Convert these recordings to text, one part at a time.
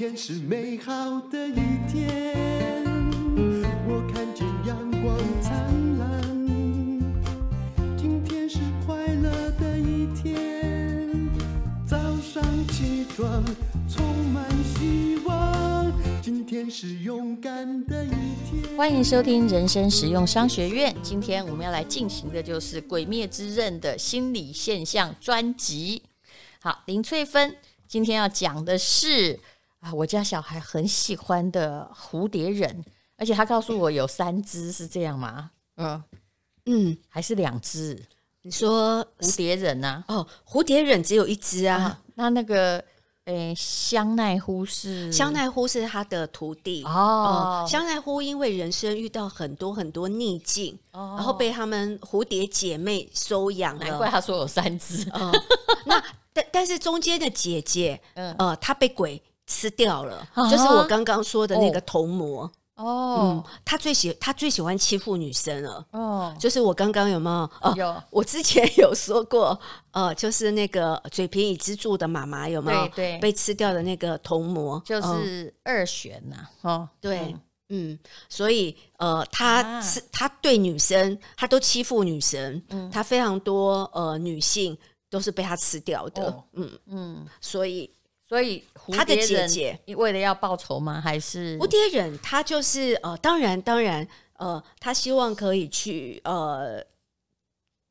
天是美好的一天，我看见阳光灿烂。今天是快乐的一天，早上起床充满希望。今天是勇敢的一天。欢迎收听人生实用商学院。今天我们要来进行的就是《鬼灭之刃》的心理现象专辑。好，林翠芬今天要讲的是。啊，我家小孩很喜欢的蝴蝶忍，而且他告诉我有三只，是这样吗？嗯嗯，还是两只？你说蝴蝶忍啊？哦，蝴蝶忍只有一只啊，啊。那那个，诶，香奈乎是香奈乎是他的徒弟哦、嗯。香奈乎因为人生遇到很多很多逆境，哦、然后被他们蝴蝶姐妹收养了。难怪他说有三只。嗯、那但但是中间的姐姐，嗯呃，她被鬼。吃掉了，啊、就是我刚刚说的那个童魔哦。嗯，他最喜他最喜欢欺负女生了。哦，就是我刚刚有没有？哦，有。我之前有说过，呃，就是那个嘴平乙之助的妈妈有没有？对对，被吃掉的那个童魔就是二玄呐、啊。哦，对，嗯，所以呃，他是、啊、他对女生，他都欺负女生。嗯，他非常多呃女性都是被他吃掉的。哦、嗯嗯，所以。所以他的姐姐为了要报仇吗？还是蝴蝶忍？他就是呃，当然当然呃，他希望可以去呃。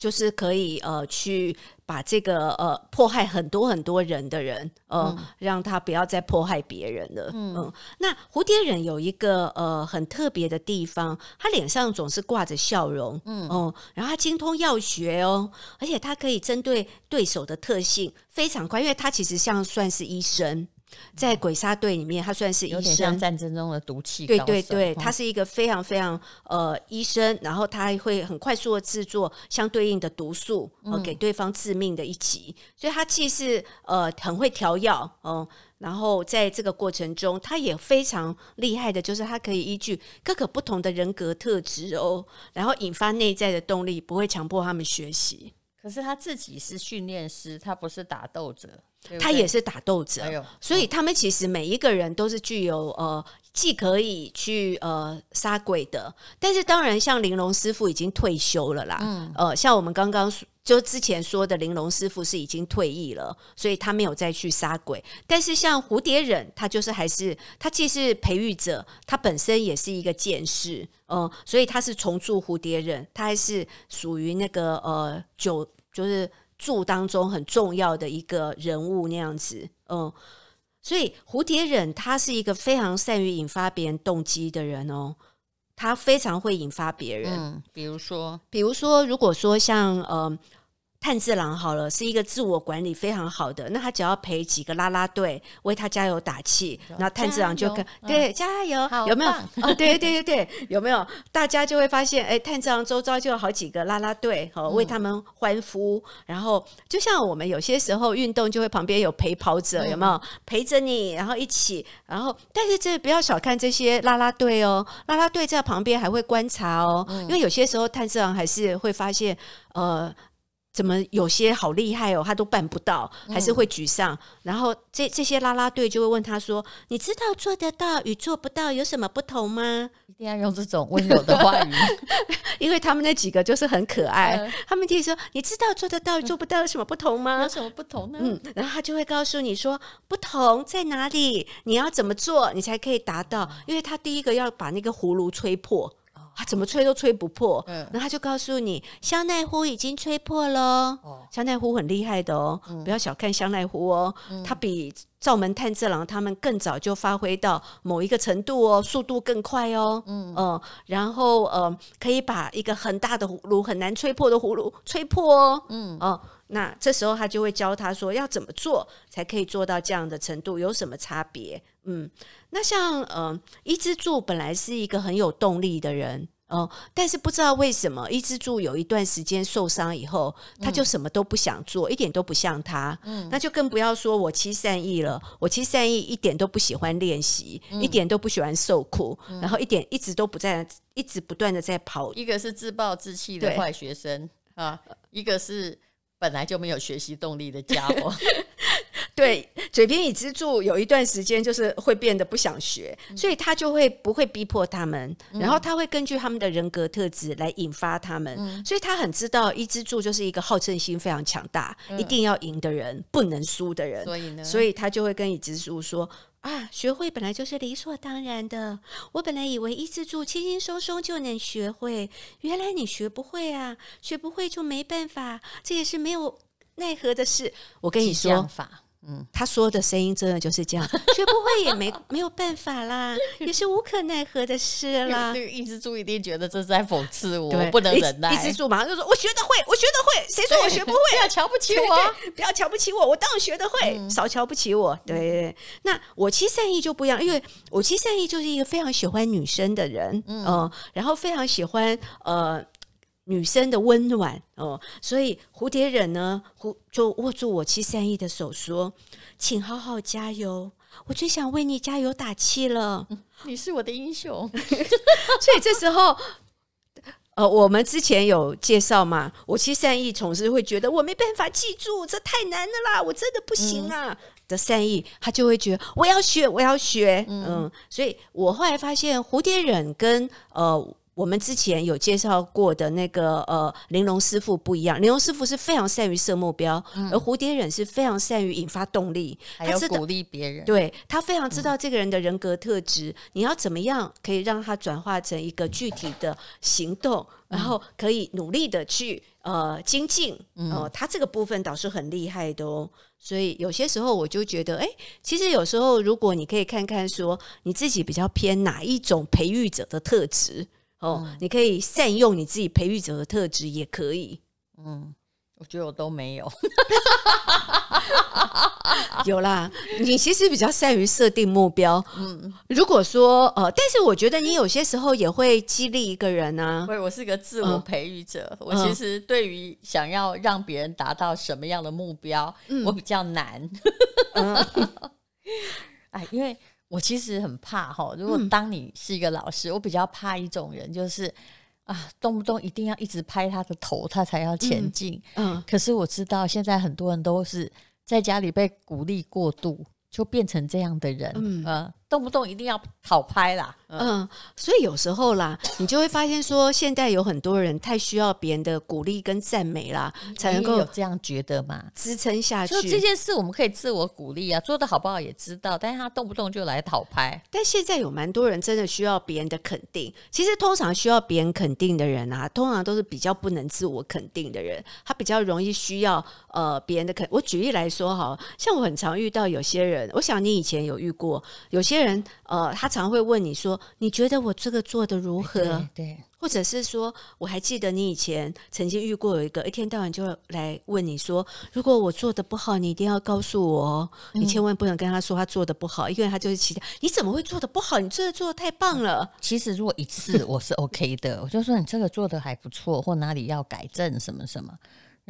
就是可以呃去把这个呃迫害很多很多人的人呃、嗯、让他不要再迫害别人了嗯，嗯，那蝴蝶忍有一个呃很特别的地方，他脸上总是挂着笑容嗯哦，然后他精通药学哦，而且他可以针对对手的特性非常快，因为他其实像算是医生。在鬼杀队里面，他算是医生，像战争中的毒气。对对对，他是一个非常非常呃医生，然后他会很快速的制作相对应的毒素，呃，给对方致命的一击。所以他既是呃很会调药，嗯，然后在这个过程中，他也非常厉害的，就是他可以依据各个不同的人格特质哦，然后引发内在的动力，不会强迫他们学习。可是他自己是训练师，他不是打斗者。对对，他也是打斗者，哎，所以他们其实每一个人都是具有呃，既可以去呃杀鬼的，但是当然像玲珑师傅已经退休了啦，嗯，呃，像我们刚刚就之前说的玲珑师傅是已经退役了，所以他没有再去杀鬼。但是像蝴蝶忍，他就是还是他既是培育者，他本身也是一个剑士，嗯、所以他是重铸蝴蝶忍，他还是属于那个呃九就是。柱当中很重要的一个人物那样子，嗯，所以蝴蝶忍他是一个非常善于引发别人动机的人哦，他非常会引发别人，嗯，比如说，比如说，如果说像呃。炭治郎好了，是一个自我管理非常好的。那他只要陪几个拉拉队为他加油打气，然后炭治郎就跟对加油，有没有？哦，对对对对，有没有？大家就会发现，哎，炭治郎周遭就有好几个拉拉队，好为他们欢呼。然后就像我们有些时候运动，就会旁边有陪跑者，有没有陪着你，然后一起。然后，但是这不要小看这些拉拉队哦，拉拉队在旁边还会观察哦，因为有些时候炭治郎还是会发现，呃。怎么有些好厉害哦，他都办不到，还是会沮丧。嗯、然后这这些啦啦队就会问他说：“你知道做得到与做不到有什么不同吗？”一定要用这种温柔的话语，因为他们那几个就是很可爱。嗯、他们就说：“你知道做得到与做不到有什么不同吗？”有什么不同呢？嗯，然后他就会告诉你说：“不同在哪里？你要怎么做，你才可以达到？嗯、因为他第一个要把那个葫芦吹破。”他怎么吹都吹不破，嗯，然后他就告诉你，香奈乎已经吹破了。哦，香奈乎很厉害的哦，嗯、不要小看香奈乎哦，嗯、他比灶门炭治郎他们更早就发挥到某一个程度哦，速度更快哦，嗯、呃、然后呃，可以把一个很大的葫芦很难吹破的葫芦吹破哦，嗯。哦、呃，那这时候他就会教他说要怎么做才可以做到这样的程度，有什么差别？嗯，那像呃，伊之助本来是一个很有动力的人哦、呃，但是不知道为什么伊之助有一段时间受伤以后，他就什么都不想做，嗯、一点都不像他。嗯，那就更不要说我七善意了。我七善意一点都不喜欢练习，嗯、一点都不喜欢受苦，嗯、然后一点一直都不在，一直不断的在跑。一个是自暴自弃的坏学生啊，一个是本来就没有学习动力的家伙。对，嘴边已知柱有一段时间就是会变得不想学，嗯、所以他就会不会逼迫他们，嗯、然后他会根据他们的人格特质来引发他们，嗯、所以他很知道一支柱就是一个好胜心非常强大，嗯、一定要赢的人，不能输的人，所以呢，所以他就会跟已知柱说。啊，学会本来就是理所当然的。我本来以为一之柱轻轻松松就能学会，原来你学不会啊，学不会就没办法，这也是没有奈何的事。我跟你说。嗯，他说的声音真的就是这样，学不会也没没有办法啦，也是无可奈何的事啦。那个一之柱一定觉得这是在讽刺我，对我不能忍耐。一之柱马上就说：“我学得会，我学得会，谁说我学不会？不要瞧不起我，不要瞧不起我，我当然学得会，嗯、少瞧不起我。”对，那我七善意就不一样，因为我七善意就是一个非常喜欢女生的人，嗯、呃，然后非常喜欢呃。女生的温暖哦，所以蝴蝶忍呢，就握住我七三一的手说：“请好好加油，我最想为你加油打气了。你是我的英雄。”所以这时候，呃，我们之前有介绍嘛，我七三一总是会觉得我没办法记住，这太难了啦，我真的不行啊、嗯、的善意，他就会觉得我要学，我要学。嗯，嗯，所以我后来发现蝴蝶忍跟呃。我们之前有介绍过的那个呃，玲珑师傅不一样，玲珑师傅是非常善于设目标，嗯、而蝴蝶忍是非常善于引发动力，还有鼓励别人。对，他非常知道这个人的人格特质，嗯、你要怎么样可以让他转化成一个具体的行动，嗯、然后可以努力的去呃精进。哦、他这个部分倒是很厉害的哦。所以有些时候我就觉得，哎，其实有时候如果你可以看看说你自己比较偏哪一种培育者的特质。哦，嗯、你可以善用你自己培育者的特质，也可以。嗯，我觉得我都没有。有啦，你其实比较善于设定目标。嗯，如果说呃，但是我觉得你有些时候也会激励一个人呢、啊。对，我是个自我培育者。嗯、我其实对于想要让别人达到什么样的目标，嗯、我比较难。嗯、哎，因为。我其实很怕哈，如果当你是一个老师，嗯、我比较怕一种人，就是啊，动不动一定要一直拍他的头，他才要前进。嗯，嗯，可是我知道现在很多人都是在家里被鼓励过度。就变成这样的人，嗯，呃、动不动一定要讨拍啦，嗯，嗯，所以有时候啦，你就会发现说，现在有很多人太需要别人的鼓励跟赞美啦，才能够有这样觉得嘛，支撑下去。就这件事，我们可以自我鼓励啊，做的好不好也知道，但是他动不动就来讨拍。但现在有蛮多人真的需要别人的肯定。其实通常需要别人肯定的人啊，通常都是比较不能自我肯定的人，他比较容易需要呃别人的肯。我举例来说，哈，像我很常遇到有些人。我想你以前有遇过有些人，呃，他常会问你说：“你觉得我这个做的如何？”对，对，或者是说，我还记得你以前曾经遇过有一个一天到晚就来问你说：“如果我做的不好，你一定要告诉我哦，嗯、你千万不能跟他说他做的不好，因为他就是期待你怎么会做的不好？你这个做的太棒了。”其实如果一次我是 OK 的，我就说你这个做的还不错，或哪里要改正什么什么。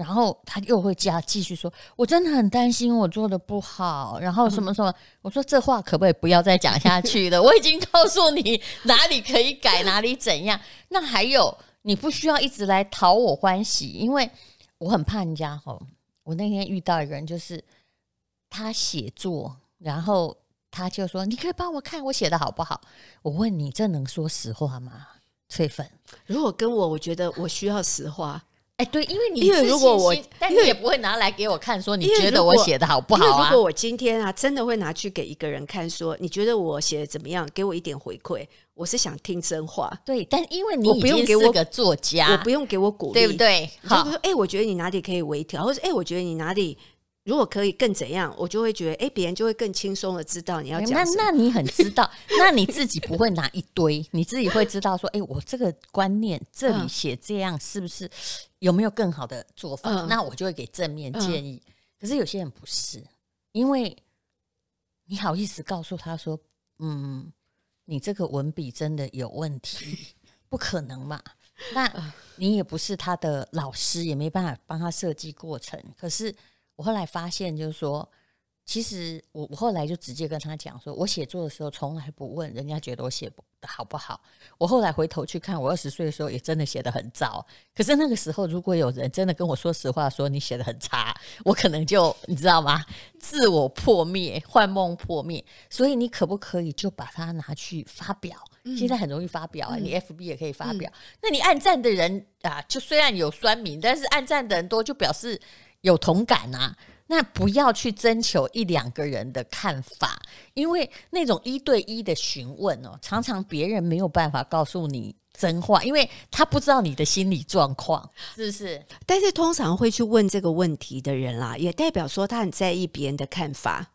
然后他又会加继续说：“我真的很担心我做的不好。”然后什么什么，我说这话可不可以不要再讲下去了？我已经告诉你哪里可以改，哪里怎样。那还有，你不需要一直来讨我欢喜，因为我很怕人家。吼，我那天遇到一个人，就是他写作，然后他就说：“你可以帮我看我写的好不好？”我问你，这能说实话吗？翠粉，如果跟我，我觉得我需要实话。哎，对，因为你因为如果我，但你也不会拿来给我看，说你觉得我写的好不好啊？如果我今天啊，真的会拿去给一个人看，说你觉得我写的怎么样？给我一点回馈，我是想听真话。对，但因为你已经是个作家，我不用给我鼓励，对不对？好，哎，我觉得你哪里可以微调，或者哎，我觉得你哪里。如果可以更怎样，我就会觉得，哎，别人就会更轻松的知道你要讲。那那你很知道，那你自己不会拿一堆，你自己会知道说，哎，我这个观念这里写这样是不是有没有更好的做法？嗯、那我就会给正面建议。嗯、可是有些人不是，因为你好意思告诉他说，嗯，你这个文笔真的有问题，不可能嘛？那你也不是他的老师，也没办法帮他设计过程。可是。我后来发现，就是说，其实我我后来就直接跟他讲说，我写作的时候从来不问人家觉得我写的好不好。我后来回头去看，我二十岁的时候也真的写得很糟。可是那个时候，如果有人真的跟我说实话，说你写得很差，我可能就你知道吗？自我破灭，幻梦破灭。所以你可不可以就把它拿去发表？嗯、现在很容易发表啊，嗯、你 FB 也可以发表。嗯、那你按赞的人啊，就虽然有酸民，但是按赞的人多，就表示有同感啊。那不要去征求一两个人的看法，因为那种一对一的询问哦，常常别人没有办法告诉你真话，因为他不知道你的心理状况，是不是？但是通常会去问这个问题的人啦，也代表说他很在意别人的看法。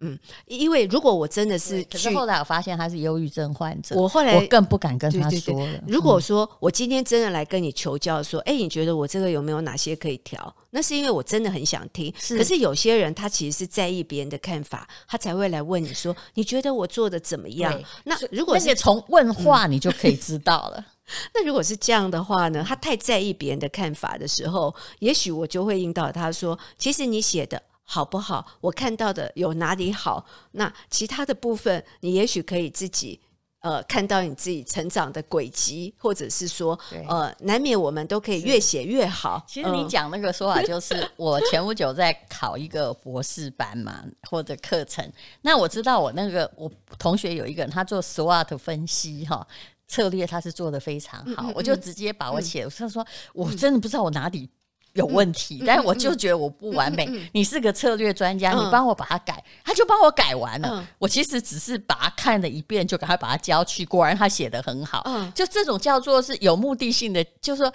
嗯，因为如果我真的是，可是后来我发现他是忧郁症患者，我后来我更不敢跟他说了。对对对，如果说我今天真的来跟你求教，说，哎、嗯，你觉得我这个有没有哪些可以调？那是因为我真的很想听。是，可是有些人他其实是在意别人的看法，他才会来问你说，你觉得我做的怎么样？那如果是从问话，你就可以知道了。嗯、那如果是这样的话呢？他太在意别人的看法的时候，也许我就会引导他说，其实你写的。好不好？我看到的有哪里好？那其他的部分，你也许可以自己呃看到你自己成长的轨迹，或者是说呃，难免我们都可以越写越好。其实你讲那个说法，就是我前不久在考一个博士班嘛，或者课程。那我知道我那个我同学有一个人，他做 SWOT 分析哈策略，他是做得非常好。嗯嗯嗯，我就直接把我写，他、嗯、说我真的不知道我哪里。有问题，嗯、但是我就觉得我不完美。你是个策略专家，嗯、你帮我把它改，他就帮我改完了。嗯、我其实只是把它看了一遍，就赶快把它交去。果然他写的很好。嗯、就这种叫做是有目的性的，就是说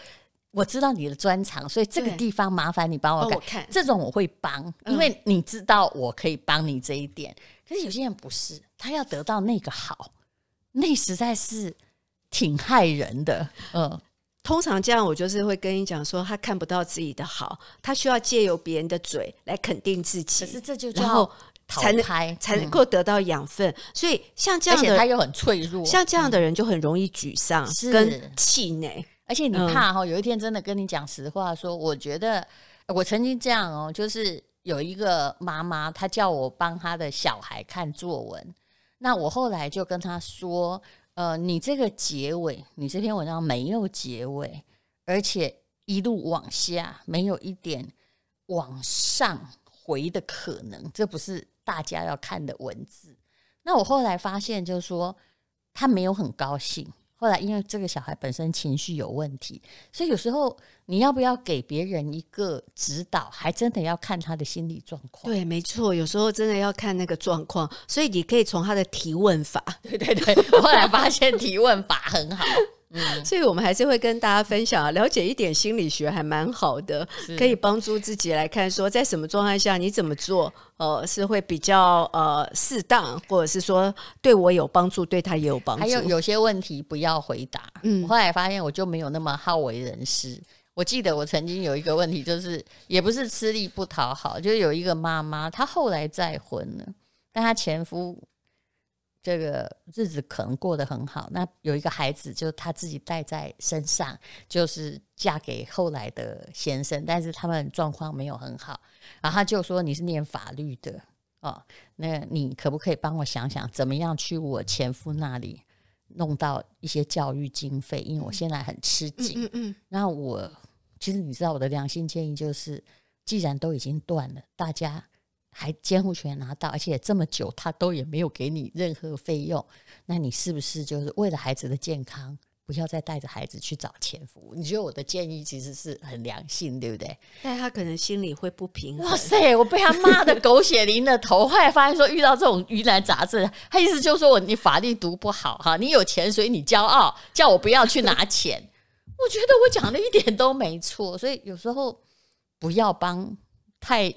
我知道你的专长，所以这个地方麻烦你帮我改。我这种我会帮，因为你知道我可以帮你这一点。嗯、可是有些人不是，他要得到那个好，那实在是挺害人的。嗯。通常这样，我就是会跟你讲说，他看不到自己的好，他需要借由别人的嘴来肯定自己。可是这就叫然后才能才能够得到养分。嗯、所以像这样的，他又很脆弱，像这样的人就很容易沮丧跟气馁。而且你怕哈，有一天真的跟你讲实话说，说我觉得我曾经这样哦，就是有一个妈妈，她叫我帮她的小孩看作文，那我后来就跟她说。呃，你这个结尾，你这篇文章没有结尾，而且一路往下，没有一点往上回的可能，这不是大家要看的文字。那我后来发现，就是说他没有很高兴。后来，因为这个小孩本身情绪有问题，所以有时候你要不要给别人一个指导，还真的要看他的心理状况。对，没错，有时候真的要看那个状况。所以你可以从他的提问法，对对对，我后来发现提问法很好。嗯，所以我们还是会跟大家分享，了解一点心理学还蛮好的，可以帮助自己来看说，在什么状态下你怎么做，呃，是会比较呃适当，或者是说对我有帮助，对他也有帮助。还有有些问题不要回答。嗯，我后来发现我就没有那么好为人师。我记得我曾经有一个问题，就是也不是吃力不讨好，就有一个妈妈，她后来再婚了，但她前夫。这个日子可能过得很好，那有一个孩子就她自己带在身上，就是嫁给后来的先生，但是他们状况没有很好，然后他就说，你是念法律的哦，那你可不可以帮我想想，怎么样去我前夫那里弄到一些教育经费？因为我现在很吃紧。嗯嗯嗯。那我其实你知道我的良心建议就是，既然都已经断了，大家。还监护权拿到，而且这么久他都也没有给你任何费用，那你是不是就是为了孩子的健康，不要再带着孩子去找前夫？你觉得我的建议其实是很良性，对不对？但他可能心里会不平衡。哇塞，我被他骂的狗血淋了头，后来发现说遇到这种疑难杂症，他意思就是说我你法律读不好哈，你有钱所以你骄傲，叫我不要去拿钱。我觉得我讲的一点都没错，所以有时候不要帮太。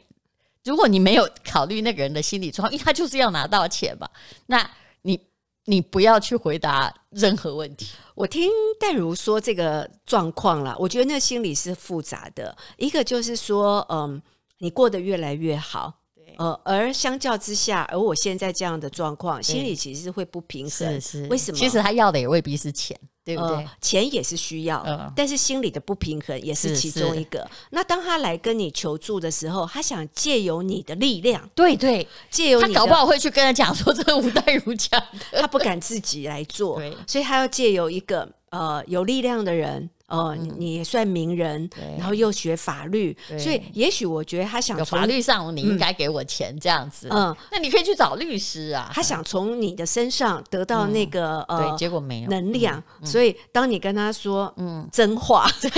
如果你没有考虑那个人的心理状况，因为他就是要拿到钱嘛，那你你不要去回答任何问题。我听淡如说这个状况了，我觉得那心理是复杂的。一个就是说，嗯，你过得越来越好，对，呃，而相较之下，而我现在这样的状况，心里其实是会不平衡。是是，为什么？其实他要的也未必是钱。对不对？呃、钱也是需要，嗯、但是心理的不平衡也是其中一个。那当他来跟你求助的时候，他想借由你的力量，对对，借由你他搞不好会去跟他讲说这个吴代如讲的，他不敢自己来做，所以他要借由一个呃有力量的人。哦，你也算名人，然后又学法律，所以也许我觉得他想从法律上你应该给我钱这样子，嗯，那你可以去找律师啊。他想从你的身上得到那个呃，对，结果没有能量，所以当你跟他说嗯真话，对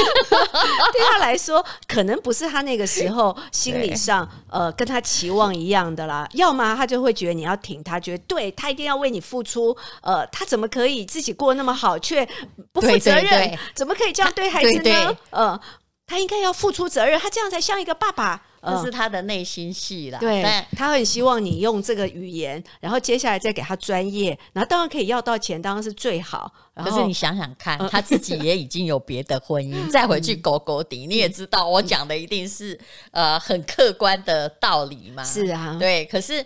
他来说可能不是他那个时候 心理上呃跟他期望一样的啦，要么他就会觉得你要挺他，觉得对他一定要为你付出，呃，他怎么可以自己过那么好却不负责任？怎么可以？这样对孩子呢？对对呃，他应该要付出责任，他这样才像一个爸爸。这是他的内心戏啦。对，他很希望你用这个语言，然后接下来再给他专业，然后当然可以要到钱，当然是最好。可是你想想看，嗯、他自己也已经有别的婚姻，再回去勾勾底，你也知道，我讲的一定是呃很客观的道理嘛。是啊，对。可是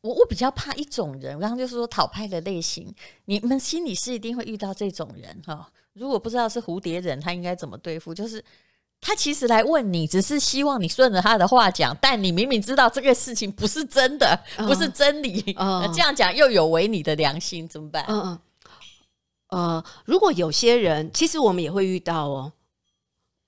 我我比较怕一种人，我刚刚就是说讨拍的类型，你们心里是一定会遇到这种人哈。如果不知道是蝴蝶人，他应该怎么对付？就是他其实来问你，只是希望你顺着他的话讲，但你明明知道这个事情不是真的，不是真理，嗯嗯、这样讲又有违你的良心，怎么办？嗯嗯，呃，如果有些人，其实我们也会遇到哦。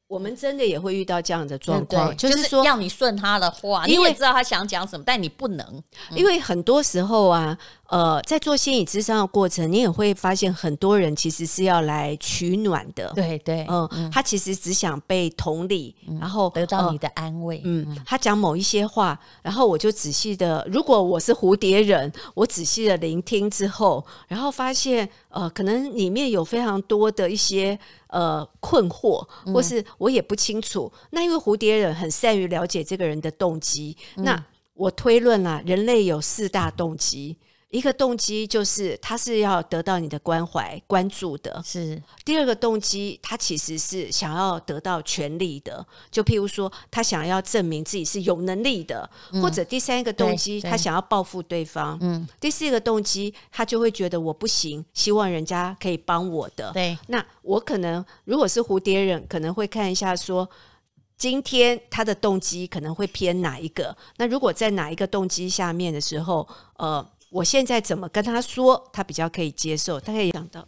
我们真的也会遇到这样的状况，就是说要你顺他的话，因为知道他想讲什么，但你不能，因为很多时候啊，呃，在做心理咨商的过程，你也会发现很多人其实是要来取暖的，对对，嗯，他其实只想被同理，然后得到你的安慰，嗯，他讲某一些话，然后我就仔细的，如果我是蝴蝶人，我仔细的聆听之后，然后发现，呃，可能里面有非常多的一些。呃，困惑，或是我也不清楚。嗯、那因为蝴蝶人很善于了解这个人的动机。嗯、那我推论啦、啊，人类有四大动机。一个动机就是他是要得到你的关怀、关注的，是。第二个动机，他其实是想要得到权利的，就譬如说，他想要证明自己是有能力的，嗯、或者第三个动机，他想要报复对方。嗯。第四个动机，他就会觉得我不行，希望人家可以帮我的。对。那我可能如果是蝴蝶忍，可能会看一下说，今天他的动机可能会偏哪一个？那如果在哪一个动机下面的时候，呃。我现在怎么跟他说，他比较可以接受？他可以想到，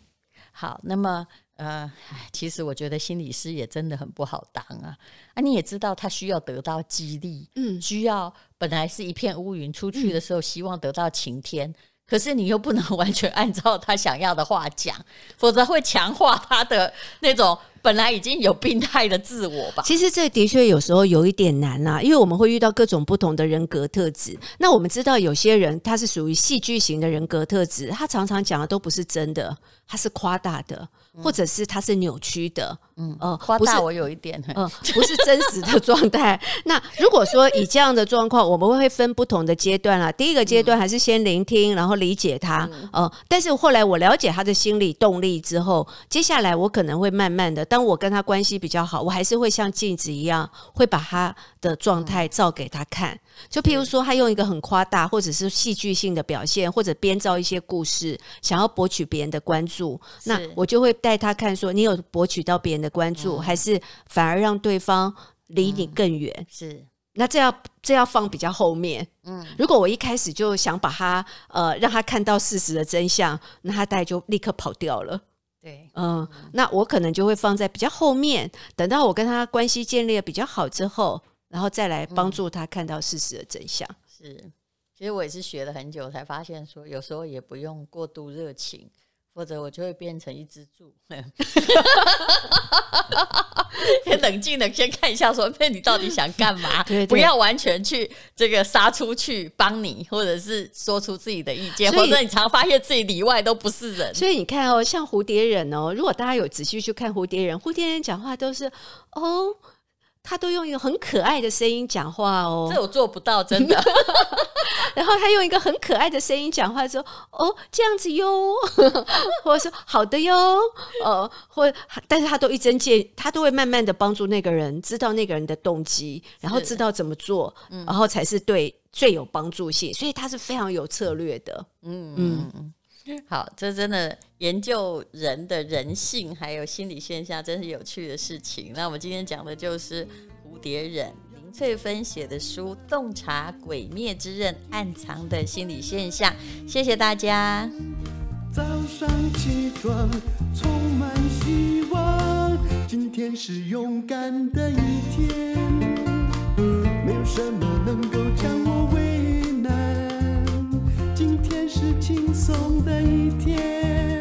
好，那么呃，其实我觉得心理师也真的很不好当啊。啊，你也知道，他需要得到激励，嗯，需要本来是一片乌云，出去的时候希望得到晴天，嗯、可是你又不能完全按照他想要的话讲，否则会强化他的那种。本来已经有病态的自我吧，其实这的确有时候有一点难呐，因为我们会遇到各种不同的人格特质。那我们知道有些人他是属于戏剧型的人格特质，他常常讲的都不是真的，他是夸大的。或者是它是扭曲的，嗯，呃，夸大我有一点，嗯，不是真实的状态。那如果说以这样的状况，我们会分不同的阶段啦。第一个阶段还是先聆听，然后理解他，呃，但是后来我了解他的心理动力之后，接下来我可能会慢慢的，当我跟他关系比较好，我还是会像镜子一样，会把他的状态照给他看。就譬如说，他用一个很夸大或者是戏剧性的表现，或者编造一些故事，想要博取别人的关注，那我就会带他看说，你有博取到别人的关注，还是反而让对方离你更远？是，那这要这要放比较后面。嗯，如果我一开始就想把他呃让他看到事实的真相，那他大概就立刻跑掉了。对，嗯，那我可能就会放在比较后面，等到我跟他关系建立的比较好之后。然后再来帮助他看到事实的真相。嗯、是，其实我也是学了很久才发现，说有时候也不用过度热情，否则我就会变成一只猪。先 冷静的先看一下，说那你到底想干嘛？对对对，不要完全去这个杀出去帮你，或者是说出自己的意见，或者你常发现自己里外都不是人。所以你看哦，像蝴蝶人哦，如果大家有仔细去看蝴蝶人，蝴蝶人讲话都是哦。他都用一个很可爱的声音讲话哦，这我做不到，真的。然后他用一个很可爱的声音讲话说：“哦，这样子哟，或者说好的哟，呃，或但是他都一针见，他都会慢慢的帮助那个人知道那个人的动机，然后知道怎么做，然后才是对最有帮助性，所以他是非常有策略的。嗯。嗯。好，这真的研究人的人性还有心理现象，真是有趣的事情。那我们今天讲的就是蝴蝶忍林翠芬写的书《洞察鬼灭之刃暗藏的心理现象》。谢谢大家。早上起床充满希望，今天是勇敢的一天，没有什么能够将我轻松的一天。